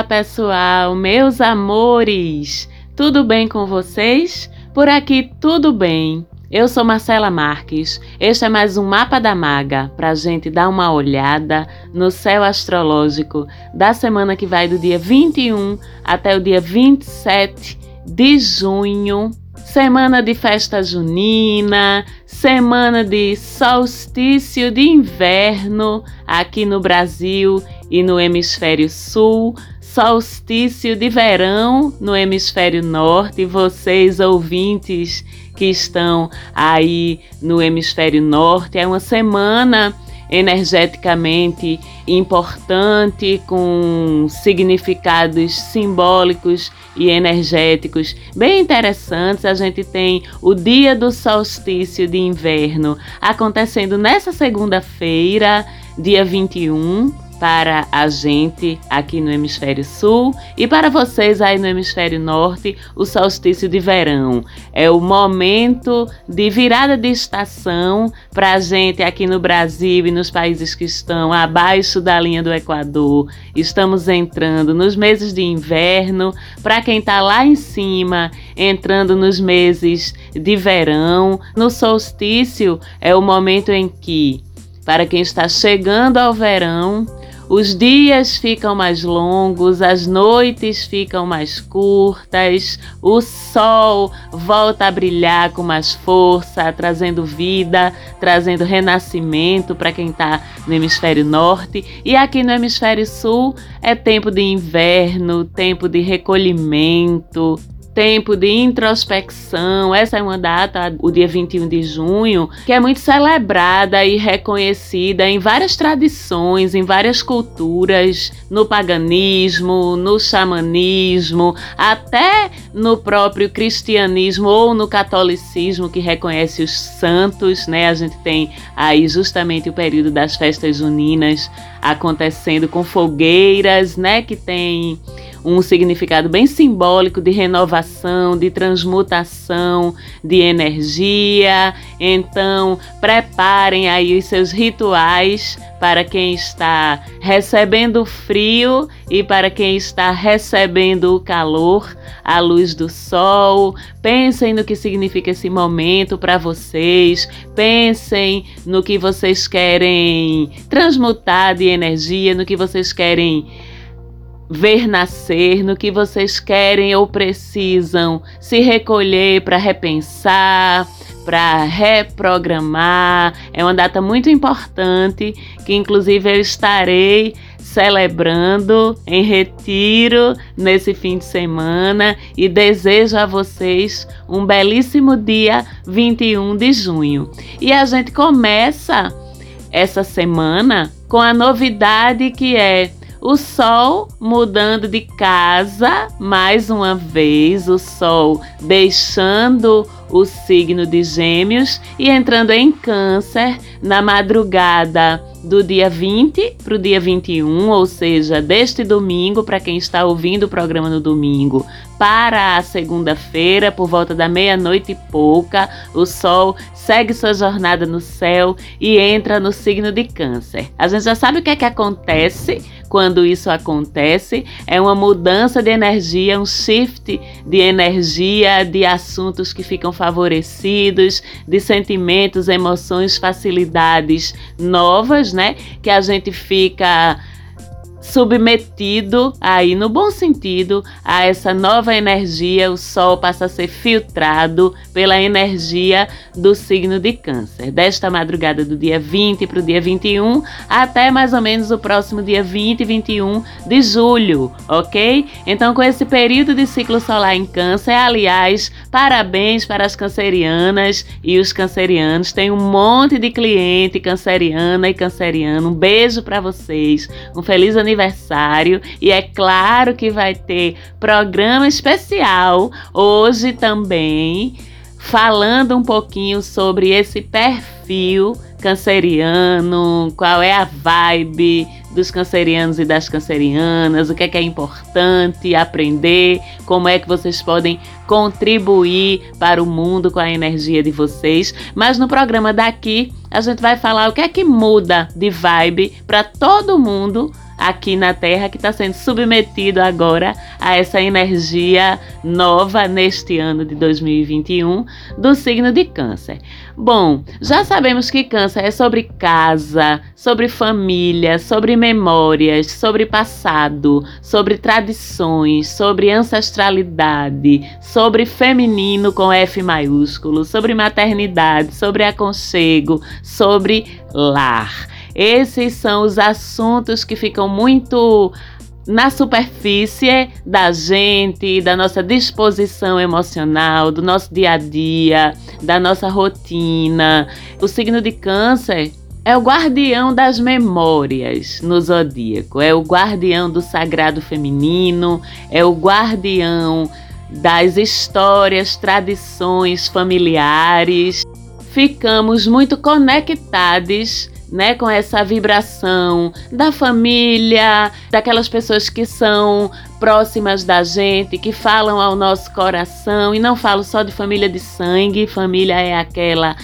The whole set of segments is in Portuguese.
Olá, pessoal, meus amores! Tudo bem com vocês? Por aqui tudo bem. Eu sou Marcela Marques. Este é mais um Mapa da Maga para a gente dar uma olhada no céu astrológico da semana que vai do dia 21 até o dia 27 de junho. Semana de festa junina, semana de solstício de inverno aqui no Brasil e no hemisfério sul, solstício de verão no hemisfério norte. Vocês ouvintes que estão aí no hemisfério norte, é uma semana energeticamente importante, com significados simbólicos e energéticos bem interessantes. A gente tem o dia do solstício de inverno acontecendo nessa segunda-feira, dia 21 para a gente aqui no hemisfério sul e para vocês aí no hemisfério norte, o solstício de verão. É o momento de virada de estação para a gente aqui no Brasil e nos países que estão abaixo da linha do Equador. Estamos entrando nos meses de inverno, para quem está lá em cima, entrando nos meses de verão. No solstício é o momento em que para quem está chegando ao verão, os dias ficam mais longos, as noites ficam mais curtas, o sol volta a brilhar com mais força, trazendo vida, trazendo renascimento para quem está no hemisfério norte. E aqui no hemisfério sul é tempo de inverno, tempo de recolhimento, tempo de introspecção. Essa é uma data, o dia 21 de junho, que é muito celebrada e reconhecida em várias tradições, em várias culturas, no paganismo, no xamanismo, até no próprio cristianismo ou no catolicismo que reconhece os santos, né? A gente tem aí justamente o período das festas juninas acontecendo com fogueiras, né, que tem um significado bem simbólico de renovação, de transmutação de energia. Então, preparem aí os seus rituais para quem está recebendo o frio e para quem está recebendo o calor, a luz do sol. Pensem no que significa esse momento para vocês. Pensem no que vocês querem transmutar de energia, no que vocês querem ver nascer, no que vocês querem ou precisam se recolher para repensar, para reprogramar. É uma data muito importante que, inclusive, eu estarei celebrando em retiro nesse fim de semana e desejo a vocês um belíssimo dia 21 de junho. E a gente começa essa semana com a novidade que é o Sol mudando de casa mais uma vez, o Sol deixando o signo de Gêmeos e entrando em Câncer na madrugada do dia 20 para o dia 21, ou seja, deste domingo, para quem está ouvindo o programa no domingo, para a segunda-feira, por volta da meia-noite e pouca, o Sol segue sua jornada no céu e entra no signo de Câncer. A gente já sabe o que é que acontece quando isso acontece, é uma mudança de energia, um shift de energia, de assuntos que ficam favorecidos, de sentimentos, emoções, facilidades novas, né? Que a gente fica submetido aí no bom sentido a essa nova energia, o sol passa a ser filtrado pela energia do signo de Câncer. Desta madrugada do dia 20 para o dia 21 até mais ou menos o próximo dia 20 e 21 de julho, ok? Então, com esse período de ciclo solar em Câncer, aliás, parabéns para as cancerianas e os cancerianos. Tem um monte de cliente canceriana e canceriano. Um beijo para vocês. Um feliz aniversário aniversário e é claro que vai ter programa especial hoje também, falando um pouquinho sobre esse perfil canceriano, qual é a vibe dos cancerianos e das cancerianas, o que é que é importante aprender, como é que vocês podem contribuir para o mundo com a energia de vocês. Mas no programa daqui, a gente vai falar o que é que muda de vibe para todo mundo aqui na Terra que está sendo submetido agora a essa energia nova neste ano de 2021 do signo de Câncer. Bom, já sabemos que Câncer é sobre casa, sobre família, sobre memórias, sobre passado, sobre tradições, sobre ancestralidade, sobre feminino com F maiúsculo, sobre maternidade, sobre aconchego, sobre lar. Esses são os assuntos que ficam muito na superfície da gente, da nossa disposição emocional, do nosso dia a dia, da nossa rotina. O signo de Câncer é o guardião das memórias no zodíaco, é o guardião do sagrado feminino, é o guardião das histórias, tradições familiares. Ficamos muito conectados né, com essa vibração da família, daquelas pessoas que são próximas da gente, que falam ao nosso coração, e não falo só de família de sangue, família é aquela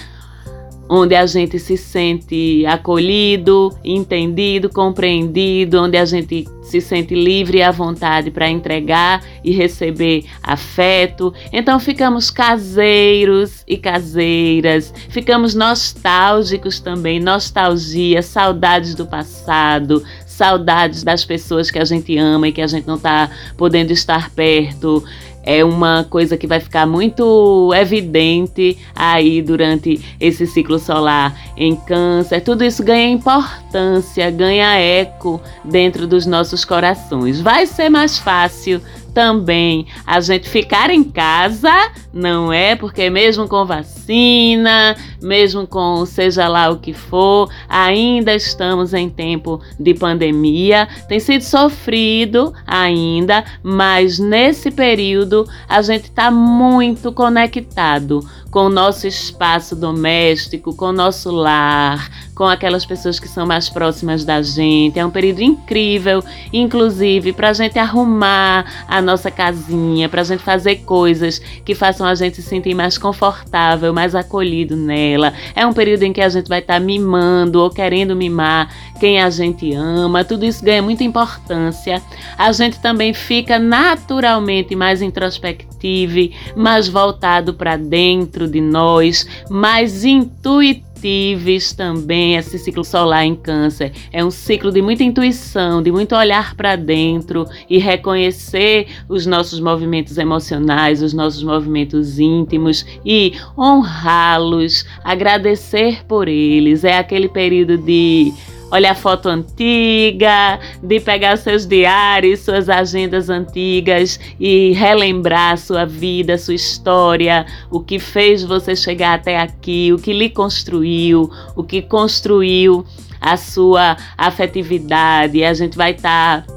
onde a gente se sente acolhido, entendido, compreendido, onde a gente se sente livre e à vontade para entregar e receber afeto. Então ficamos caseiros e caseiras, ficamos nostálgicos também, nostalgia, saudades do passado, saudades das pessoas que a gente ama e que a gente não está podendo estar perto é uma coisa que vai ficar muito evidente aí durante esse ciclo solar em Câncer. Tudo isso ganha importância, ganha eco dentro dos nossos corações. Vai ser mais fácil também a gente ficar em casa, não é? Porque mesmo com vacina, mesmo com seja lá o que for, ainda estamos em tempo de pandemia. Tem sido sofrido ainda, mas nesse período a gente está muito conectado com o nosso espaço doméstico, com o nosso lar, com aquelas pessoas que são mais próximas da gente. É um período incrível, inclusive, para a gente arrumar a nossa casinha, para a gente fazer coisas que façam a gente se sentir mais confortável, mais acolhido nela. É um período em que a gente vai estar tá mimando ou querendo mimar quem a gente ama. Tudo isso ganha muita importância. A gente também fica naturalmente mais introspectivo, mais voltado para dentro de nós, mais intuitíveis também. Esse ciclo solar em Câncer é um ciclo de muita intuição, de muito olhar para dentro e reconhecer os nossos movimentos emocionais, os nossos movimentos íntimos e honrá-los, agradecer por eles. É aquele período de olhar foto antiga, de pegar seus diários, suas agendas antigas e relembrar sua vida, sua história, o que fez você chegar até aqui, o que lhe construiu, o que construiu a sua afetividade. A gente vai estar tá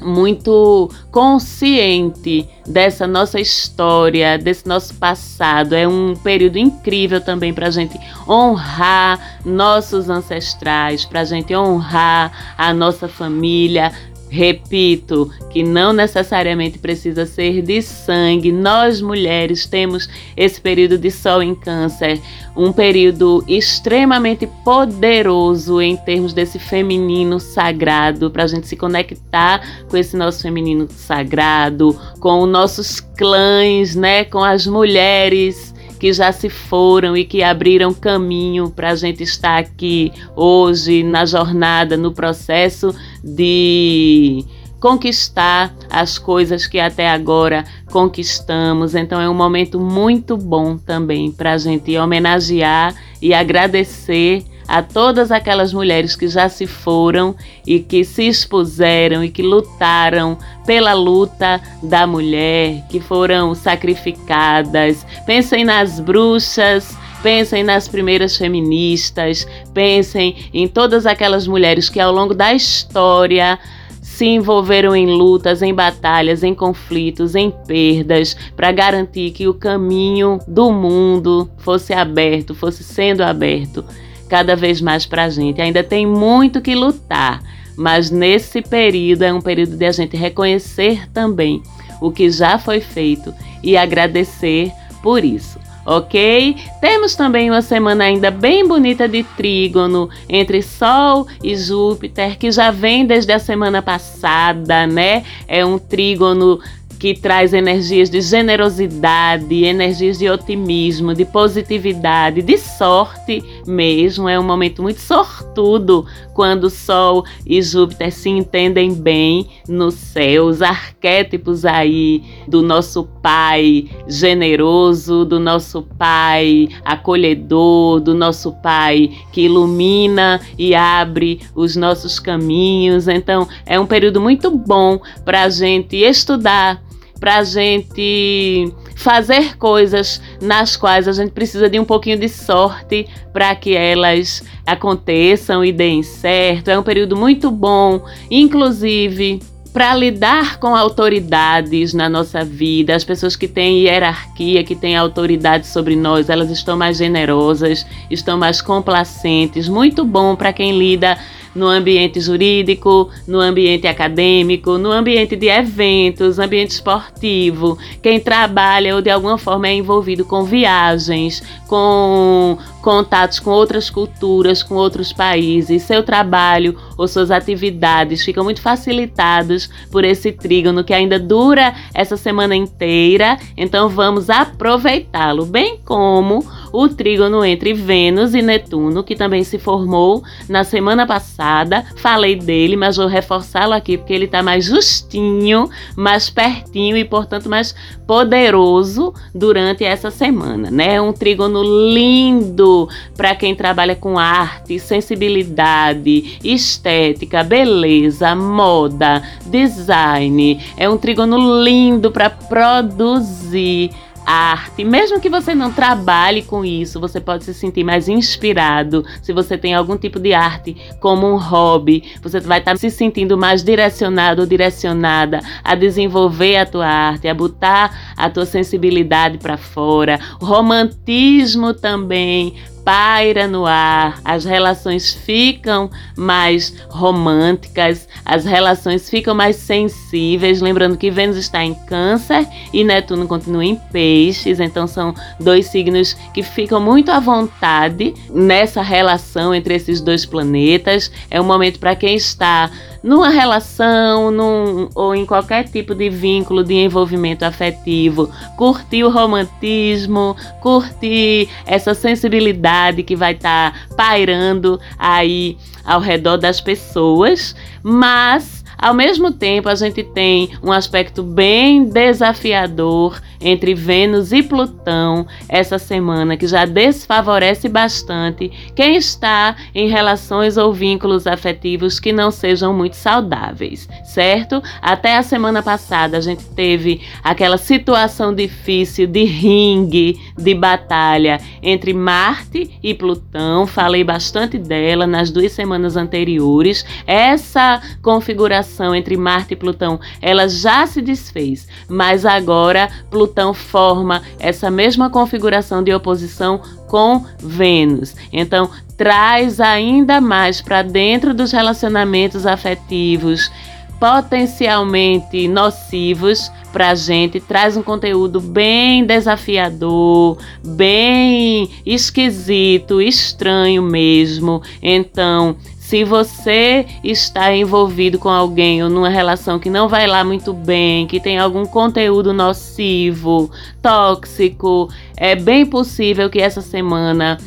muito consciente dessa nossa história, desse nosso passado. É um período incrível também para a gente honrar nossos ancestrais, para a gente honrar a nossa família, Repito que não necessariamente precisa ser de sangue. Nós mulheres temos esse período de sol em Câncer, um período extremamente poderoso em termos desse feminino sagrado, para a gente se conectar com esse nosso feminino sagrado, com os nossos clãs, né, com as mulheres que já se foram e que abriram caminho para a gente estar aqui hoje na jornada, no processo de conquistar as coisas que até agora conquistamos. Então é um momento muito bom também para a gente homenagear e agradecer a todas aquelas mulheres que já se foram e que se expuseram e que lutaram pela luta da mulher, que foram sacrificadas. Pensem nas bruxas. Pensem nas primeiras feministas, pensem em todas aquelas mulheres que ao longo da história se envolveram em lutas, em batalhas, em conflitos, em perdas, para garantir que o caminho do mundo fosse aberto, fosse sendo aberto cada vez mais para a gente. Ainda tem muito que lutar, mas nesse período é um período de a gente reconhecer também o que já foi feito e agradecer por isso ok? Temos também uma semana ainda bem bonita de trígono entre Sol e Júpiter, que já vem desde a semana passada, né? É um trígono que traz energias de generosidade, energias de otimismo, de positividade, de sorte mesmo. É um momento muito sortudo quando Sol e Júpiter se entendem bem no céu. Os arquétipos aí do nosso Pai generoso, do nosso Pai acolhedor, do nosso Pai que ilumina e abre os nossos caminhos. Então, é um período muito bom para a gente estudar para a gente fazer coisas nas quais a gente precisa de um pouquinho de sorte para que elas aconteçam e deem certo. É um período muito bom, inclusive para lidar com autoridades na nossa vida, as pessoas que têm hierarquia, que têm autoridade sobre nós, elas estão mais generosas, estão mais complacentes. Muito bom para quem lida no ambiente jurídico, no ambiente acadêmico, no ambiente de eventos, ambiente esportivo, quem trabalha ou de alguma forma é envolvido com viagens, com contatos com outras culturas, com outros países, seu trabalho ou suas atividades ficam muito facilitados por esse trígono que ainda dura essa semana inteira. Então vamos aproveitá-lo, bem como o trígono entre Vênus e Netuno, que também se formou na semana passada. Falei dele, mas vou reforçá-lo aqui porque ele está mais justinho, mais pertinho e, portanto, mais poderoso durante essa semana, né? É um trígono lindo para quem trabalha com arte, sensibilidade, estética, beleza, moda, design. É um trígono lindo para produzir arte, mesmo que você não trabalhe com isso, você pode se sentir mais inspirado. Se você tem algum tipo de arte como um hobby, você vai estar se sentindo mais direcionado ou direcionada a desenvolver a tua arte, a botar a tua sensibilidade para fora. O romantismo também paira no ar, as relações ficam mais românticas, as relações ficam mais sensíveis. Lembrando que Vênus está em Câncer e Netuno continua em Peixes, então são dois signos que ficam muito à vontade nessa relação entre esses dois planetas. É um momento para quem está numa relação num, ou em qualquer tipo de vínculo de envolvimento afetivo, curtir o romantismo, curtir essa sensibilidade que vai estar tá pairando aí ao redor das pessoas, mas ao mesmo tempo, a gente tem um aspecto bem desafiador entre Vênus e Plutão essa semana, que já desfavorece bastante quem está em relações ou vínculos afetivos que não sejam muito saudáveis, certo? Até a semana passada a gente teve aquela situação difícil de ringue, de batalha entre Marte e Plutão. Falei bastante dela nas duas semanas anteriores. Essa configuração relação entre Marte e Plutão, ela já se desfez, mas agora Plutão forma essa mesma configuração de oposição com Vênus. Então, traz ainda mais para dentro dos relacionamentos afetivos potencialmente nocivos para a gente, traz um conteúdo bem desafiador, bem esquisito, estranho mesmo. Então, se você está envolvido com alguém ou numa relação que não vai lá muito bem, que tem algum conteúdo nocivo, tóxico, é bem possível que essa semana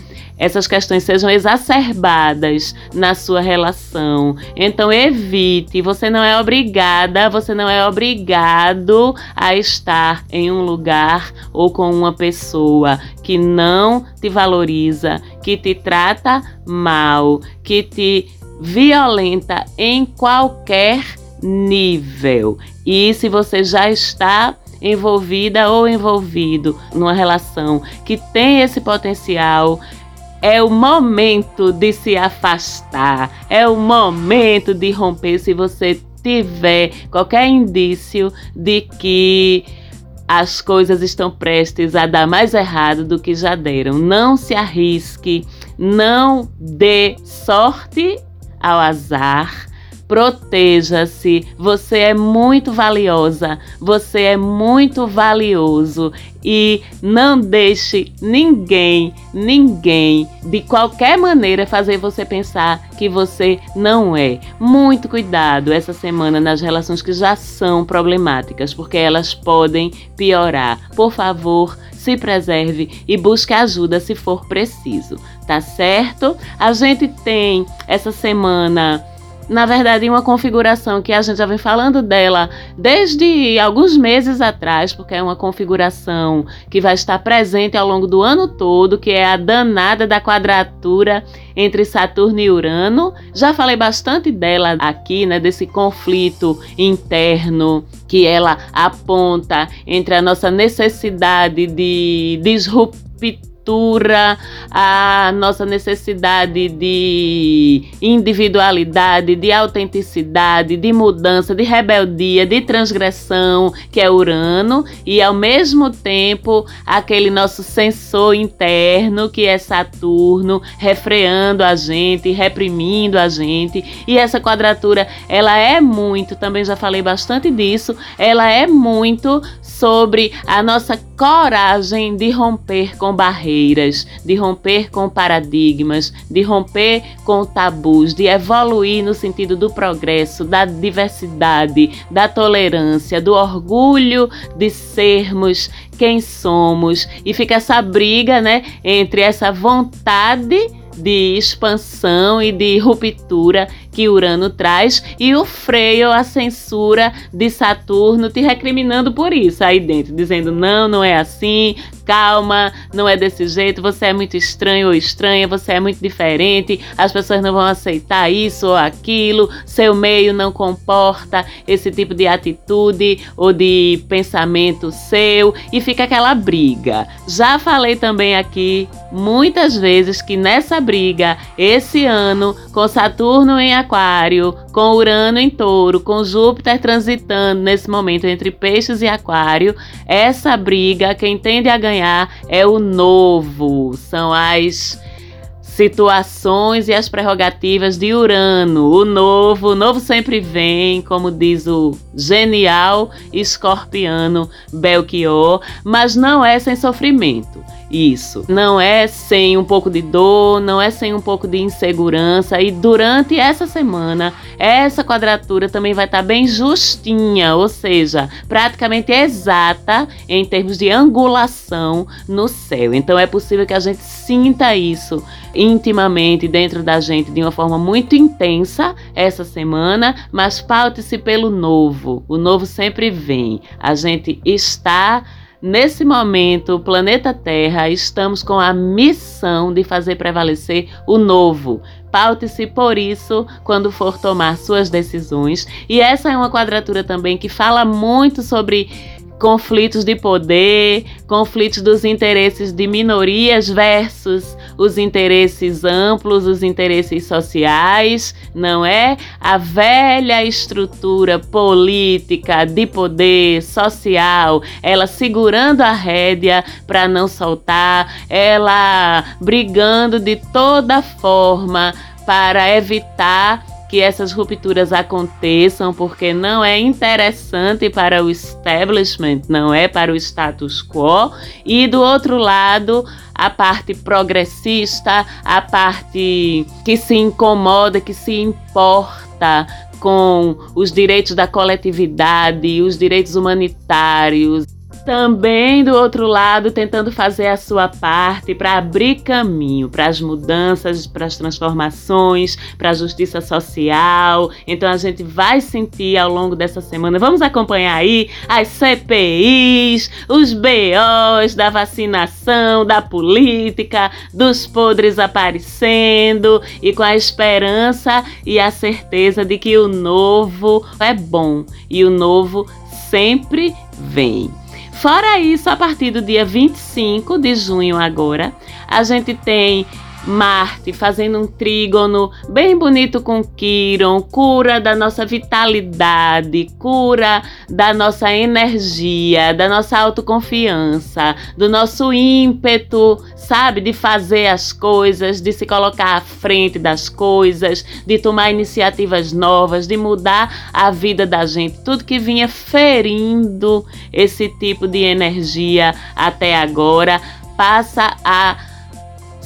essas questões sejam exacerbadas na sua relação. Então evite, você não é obrigada, você não é obrigado a estar em um lugar ou com uma pessoa que não te valoriza, que te trata mal, que te violenta em qualquer nível. E se você já está envolvida ou envolvido numa relação que tem esse potencial, é o momento de se afastar, é o momento de romper se você tiver qualquer indício de que as coisas estão prestes a dar mais errado do que já deram. Não se arrisque, não dê sorte ao azar Proteja-se, você é muito valiosa, você é muito valioso e não deixe ninguém, ninguém, de qualquer maneira, fazer você pensar que você não é. Muito cuidado essa semana nas relações que já são problemáticas, porque elas podem piorar. Por favor, se preserve e busque ajuda se for preciso, tá certo? A gente tem essa semana na verdade, uma configuração que a gente já vem falando dela desde alguns meses atrás, porque é uma configuração que vai estar presente ao longo do ano todo, que é a danada da quadratura entre Saturno e Urano. Já falei bastante dela aqui, né, desse conflito interno que ela aponta entre a nossa necessidade de disruptar cultura, a nossa necessidade de individualidade, de autenticidade, de mudança, de rebeldia, de transgressão, que é Urano, e ao mesmo tempo aquele nosso sensor interno, que é Saturno, refreando a gente, reprimindo a gente. E essa quadratura, ela é muito, também já falei bastante disso, ela é muito sobre a nossa coragem de romper com barreiras, de romper com paradigmas, de romper com tabus, de evoluir no sentido do progresso, da diversidade, da tolerância, do orgulho de sermos quem somos. E fica essa briga, né, entre essa vontade de expansão e de ruptura que Urano traz e o freio, a censura de Saturno te recriminando por isso aí dentro, dizendo não, não é assim, calma, não é desse jeito, você é muito estranho ou estranha, você é muito diferente, as pessoas não vão aceitar isso ou aquilo, seu meio não comporta esse tipo de atitude ou de pensamento seu e fica aquela briga. Já falei também aqui muitas vezes que nessa briga, esse ano, com Saturno em Aquário, com Urano em Touro, com Júpiter transitando nesse momento entre Peixes e Aquário, essa briga, quem tende a ganhar é o novo, são as situações e as prerrogativas de Urano. O novo, o novo sempre vem, como diz o genial escorpiano Belchior, mas não é sem sofrimento. Isso. Não é sem um pouco de dor, não é sem um pouco de insegurança. E durante essa semana, essa quadratura também vai estar bem justinha, ou seja, praticamente exata em termos de angulação no céu. Então é possível que a gente sinta isso intimamente dentro da gente de uma forma muito intensa essa semana, mas paute-se pelo novo. O novo sempre vem. A gente está Nesse momento, o planeta Terra, estamos com a missão de fazer prevalecer o novo. Paute-se por isso quando for tomar suas decisões. E essa é uma quadratura também que fala muito sobre conflitos de poder, conflitos dos interesses de minorias versus os interesses amplos, os interesses sociais, não é? A velha estrutura política de poder social, ela segurando a rédea para não soltar, ela brigando de toda forma para evitar que essas rupturas aconteçam, porque não é interessante para o establishment, não é para o status quo. E do outro lado, a parte progressista, a parte que se incomoda, que se importa com os direitos da coletividade, os direitos humanitários também do outro lado tentando fazer a sua parte para abrir caminho para as mudanças, para as transformações, para a justiça social. Então a gente vai sentir ao longo dessa semana, vamos acompanhar aí as CPIs, os BOs da vacinação, da política, dos podres aparecendo e com a esperança e a certeza de que o novo é bom e o novo sempre vem. Fora isso, a partir do dia 25 de junho agora, a gente tem Marte fazendo um trígono bem bonito com Quiron, cura da nossa vitalidade, cura da nossa energia, da nossa autoconfiança, do nosso ímpeto, sabe, de fazer as coisas, de se colocar à frente das coisas, de tomar iniciativas novas, de mudar a vida da gente, tudo que vinha ferindo esse tipo de energia até agora passa a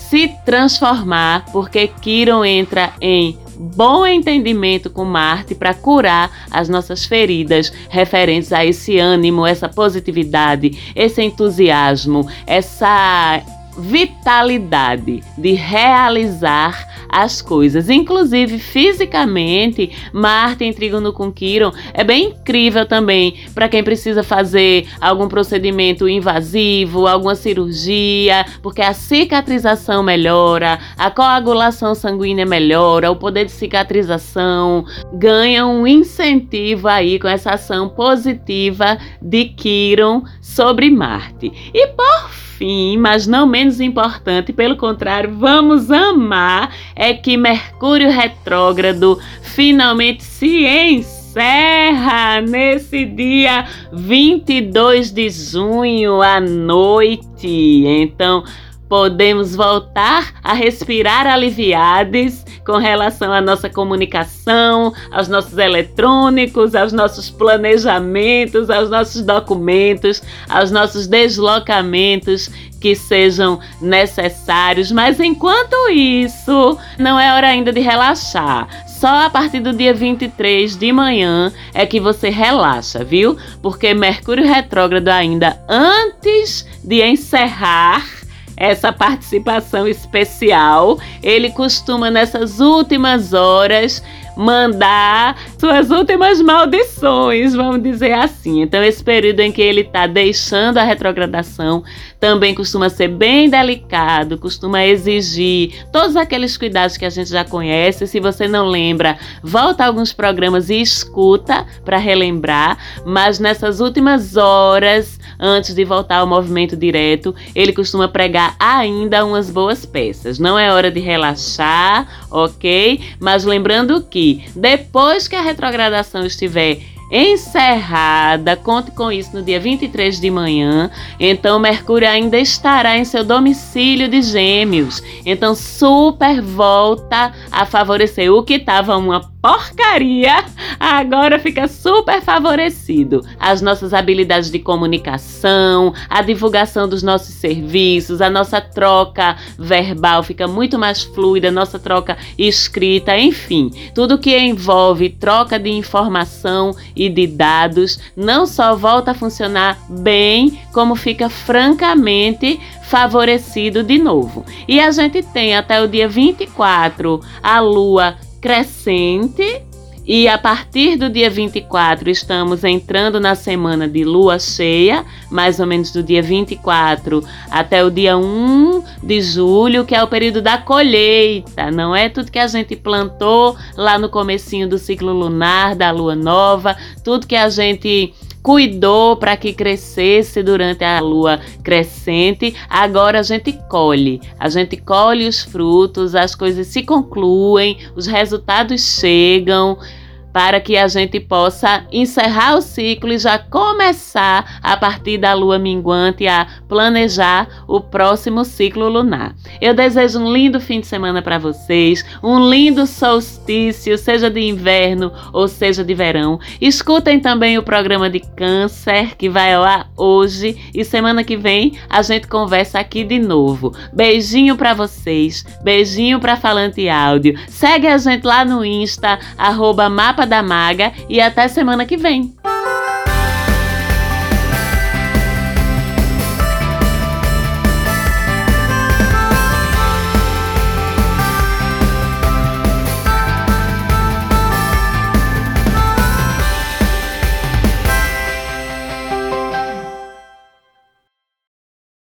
se transformar, porque Quiron entra em bom entendimento com Marte para curar as nossas feridas referentes a esse ânimo, essa positividade, esse entusiasmo, essa vitalidade de realizar as coisas, inclusive fisicamente. Marte em trígono com Quiron é bem incrível também para quem precisa fazer algum procedimento invasivo, alguma cirurgia, porque a cicatrização melhora, a coagulação sanguínea melhora, o poder de cicatrização ganha um incentivo aí com essa ação positiva de Quiron sobre Marte. E por fim, mas não menos importante, pelo contrário, vamos amar, é que Mercúrio retrógrado finalmente se encerra nesse dia 22 de junho à noite. Então, podemos voltar a respirar aliviados com relação à nossa comunicação, aos nossos eletrônicos, aos nossos planejamentos, aos nossos documentos, aos nossos deslocamentos que sejam necessários. Mas enquanto isso, não é hora ainda de relaxar. Só a partir do dia 23 de manhã é que você relaxa, viu? Porque Mercúrio retrógrado ainda antes de encerrar essa participação especial. Ele costuma, nessas últimas horas, mandar suas últimas maldições, vamos dizer assim. Então, esse período em que ele está deixando a retrogradação também costuma ser bem delicado, costuma exigir todos aqueles cuidados que a gente já conhece. Se você não lembra, volta a alguns programas e escuta para relembrar. Mas nessas últimas horas, antes de voltar ao movimento direto, ele costuma pregar ainda umas boas peças. Não é hora de relaxar, ok? Mas lembrando que depois que a retrogradação estiver encerrada. Conte com isso no dia 23 de manhã. Então, Mercúrio ainda estará em seu domicílio de Gêmeos. Então, super volta a favorecer o que estava uma porcaria, agora fica super favorecido. As nossas habilidades de comunicação, a divulgação dos nossos serviços, a nossa troca verbal fica muito mais fluida, nossa troca escrita, enfim, tudo que envolve troca de informação e de dados não só volta a funcionar bem, como fica francamente favorecido de novo. E a gente tem até o dia 24 a lua crescente e a partir do dia 24 estamos entrando na semana de lua cheia, mais ou menos do dia 24 até o dia 1 de julho, que é o período da colheita, não é? Tudo que a gente plantou lá no comecinho do ciclo lunar, da lua nova, tudo que a gente cuidou para que crescesse durante a lua crescente, agora a gente colhe. A gente colhe os frutos, as coisas se concluem, os resultados chegam para que a gente possa encerrar o ciclo e já começar a partir da lua minguante a planejar o próximo ciclo lunar. Eu desejo um lindo fim de semana para vocês, um lindo solstício, seja de inverno ou seja de verão. Escutem também o programa de Câncer que vai ao ar hoje e semana que vem a gente conversa aqui de novo. Beijinho para vocês, beijinho para Falante Áudio. Segue a gente lá no Insta, arroba Mapa da Maga e até semana que vem.